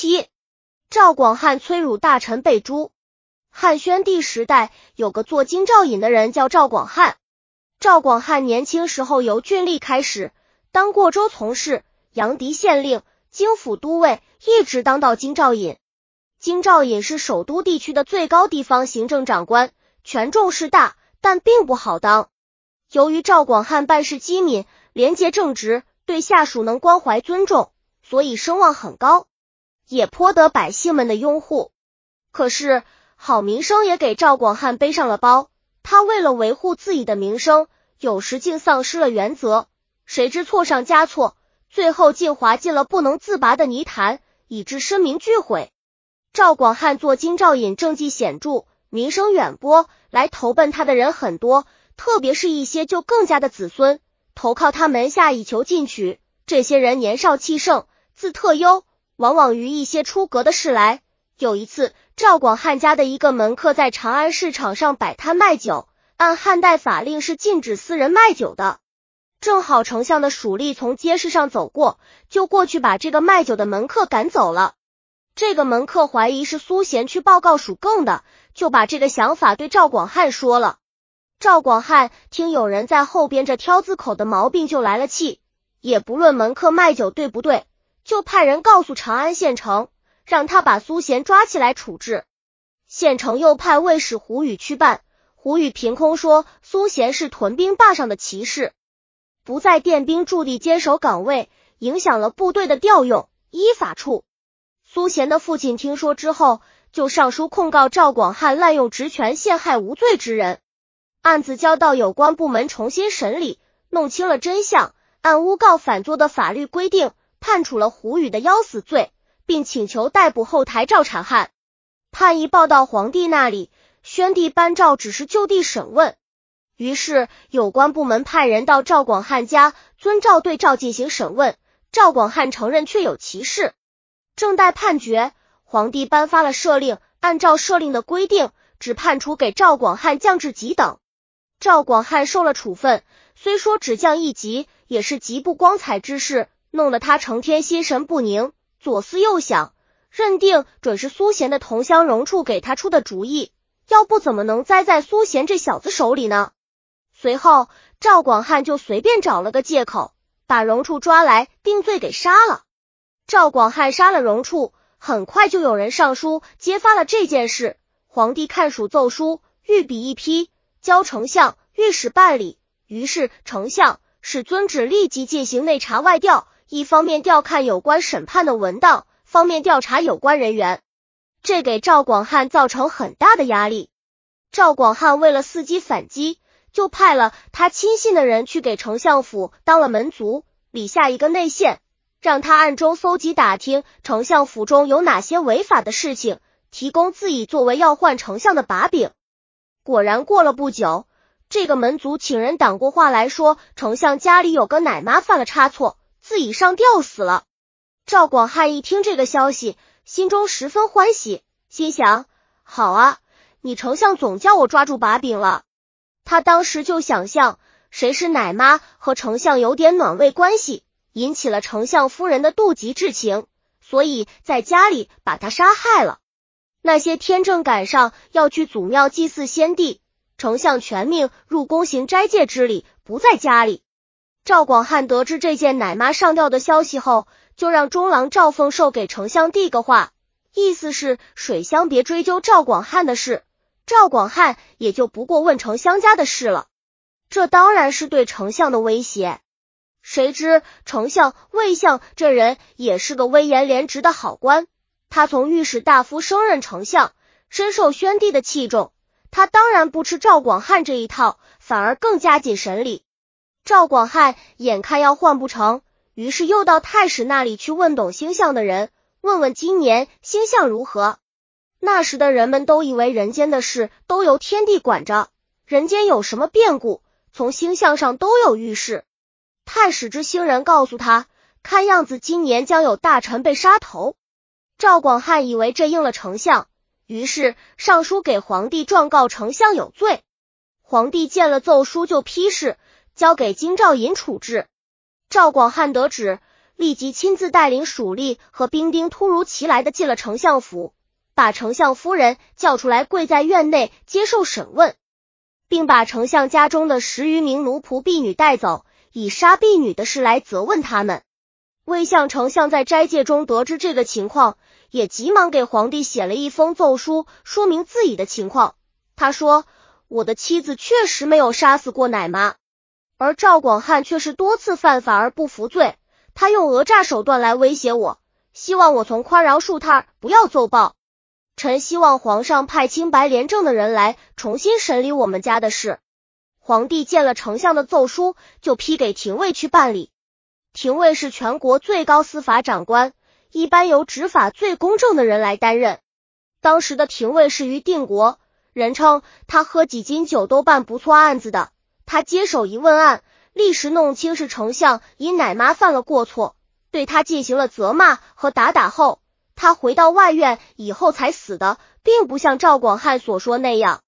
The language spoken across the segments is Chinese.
七，赵广汉催辱大臣被诛。汉宣帝时代有个做京兆尹的人叫赵广汉。赵广汉年轻时候由郡吏开始，当过州从事、阳翟县令、京府都尉，一直当到京兆尹。京兆尹是首都地区的最高地方行政长官，权重是大，但并不好当。由于赵广汉办事机敏、廉洁正直，对下属能关怀尊重，所以声望很高，也颇得百姓们的拥护。可是好名声也给赵广汉背上了包，他为了维护自己的名声，有时竟丧失了原则，谁知错上加错，最后竟滑进了不能自拔的泥潭，以致声名俱毁。赵广汉做京兆尹，政绩显著，名声远播，来投奔他的人很多。特别是一些就更加的子孙投靠他门下以求进取，这些人年少气盛，自特优，往往于一些出格的事来。有一次，赵广汉家的一个门客在长安市场上摆摊卖酒，按汉代法令是禁止私人卖酒的。正好丞相的属吏从街市上走过，就过去把这个卖酒的门客赶走了。这个门客怀疑是苏贤去报告属更的，就把这个想法对赵广汉说了。赵广汉听有人在后边这挑字口的毛病，就来了气，也不论门客卖酒对不对，就派人告诉长安县城，让他把苏贤抓起来处置。县城又派卫士胡宇去办，胡宇凭空说苏贤是屯兵坝上的骑士，不在垫兵驻地坚守岗位，影响了部队的调用，依法处。苏贤的父亲听说之后，就上书控告赵广汉滥用职权，陷害无罪之人。案子交到有关部门重新审理，弄清了真相，按诬告反作的法律规定，判处了胡宇的要死罪，并请求逮捕后台赵产汉。判一报到皇帝那里，宣帝颁诏只是就地审问。于是有关部门派人到赵广汉家，遵照对赵进行审问。赵广汉承认确有其事，正待判决，皇帝颁发了赦令，按照赦令的规定，只判处给赵广汉降至级等。赵广汉受了处分，虽说只降一级，也是极不光彩之事，弄得他成天心神不宁，左思右想，认定准是苏贤的同乡荣处给他出的主意，要不怎么能栽在苏贤这小子手里呢？随后，赵广汉就随便找了个借口，把荣处抓来定罪，给杀了。赵广汉杀了荣处，很快就有人上书揭发了这件事，皇帝看属奏书，御笔一批。交丞相、御史办理，于是丞相使遵旨立即进行内查外调，一方面调看有关审判的文档，方面调查有关人员。这给赵广汉造成很大的压力。赵广汉为了伺机反击，就派了他亲信的人去给丞相府当了门卒，理下一个内线，让他暗中搜集打听丞相府中有哪些违法的事情，提供自己作为要换丞相的把柄。果然，过了不久，这个门族请人挡过话来说，丞相家里有个奶妈犯了差错，自己上吊死了。赵广汉一听这个消息，心中十分欢喜，心想：好啊，你丞相总叫我抓住把柄了。他当时就想象，谁是奶妈和丞相有点暖胃关系，引起了丞相夫人的妒忌之情，所以在家里把他杀害了。那些天正赶上要去祖庙祭祀先帝，丞相全命入宫行斋戒之礼，不在家里。赵广汉得知这件奶妈上吊的消息后，就让中郎赵凤寿给丞相递个话，意思是水乡别追究赵广汉的事，赵广汉也就不过问丞相家的事了。这当然是对丞相的威胁。谁知丞相魏相这人也是个威严廉直的好官。他从御史大夫升任丞相，深受宣帝的器重。他当然不吃赵广汉这一套，反而更加紧审理。赵广汉眼看要换不成，于是又到太史那里去问懂星象的人，问问今年星象如何。那时的人们都以为人间的事都由天地管着，人间有什么变故，从星象上都有预示。太史之星人告诉他，看样子今年将有大臣被杀头。赵广汉以为这应了丞相，于是上书给皇帝状告丞相有罪。皇帝见了奏书就批示，交给京兆尹处置。赵广汉得旨，立即亲自带领属吏和兵丁突如其来的进了丞相府，把丞相夫人叫出来跪在院内接受审问，并把丞相家中的十余名奴仆婢女带走，以杀婢女的事来责问他们。魏相丞相在斋戒中得知这个情况，也急忙给皇帝写了一封奏书，说明自己的情况。他说：“我的妻子确实没有杀死过奶妈。”而赵广汉却是多次犯法而不服罪，他用讹诈手段来威胁我，希望我从宽饶恕他，不要奏报。臣希望皇上派清白廉政的人来重新审理我们家的事。皇帝见了丞相的奏书，就批给廷尉去办理。廷尉是全国最高司法长官，一般由执法最公正的人来担任。当时的廷尉是于定国，人称他喝几斤酒都办不错案子的。他接手一问案，立时弄清是丞相以奶妈犯了过错，对他进行了责骂和打打后，他回到外院以后才死的，并不像赵广汉所说那样。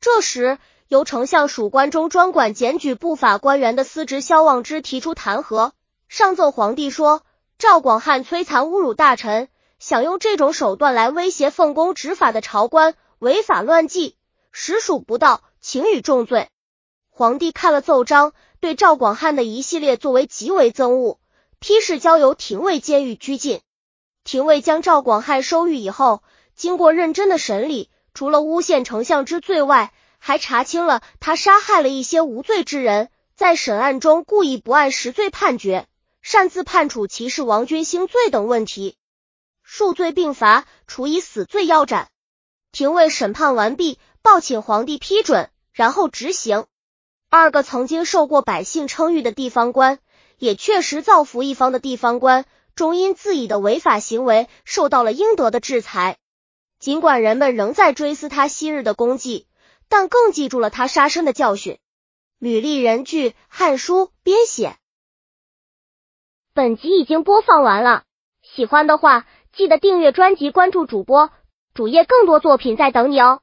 这时，由丞相属官中专管检举不法官员的司职萧望之提出弹劾，上奏皇帝说赵广汉摧残侮辱大臣，想用这种手段来威胁奉公执法的朝官，违法乱纪，实属不道，请予重罪。皇帝看了奏章，对赵广汉的一系列作为极为憎恶，批示交由廷尉监狱拘禁。廷尉将赵广汉收狱以后，经过认真的审理，除了诬陷丞相之罪外，还查清了他杀害了一些无罪之人，在审案中故意不按实罪判决，擅自判处骑士王军兴罪等问题，数罪并罚，处以死罪腰斩。廷尉审判完毕，报请皇帝批准，然后执行。二个曾经受过百姓称誉的地方官，也确实造福一方的地方官，终因自己的违法行为受到了应得的制裁。尽管人们仍在追思他昔日的功绩，但更记住了他杀身的教训。吕丽人据《汉书》编写。本集已经播放完了，喜欢的话记得订阅专辑，关注主播主页，更多作品在等你哦。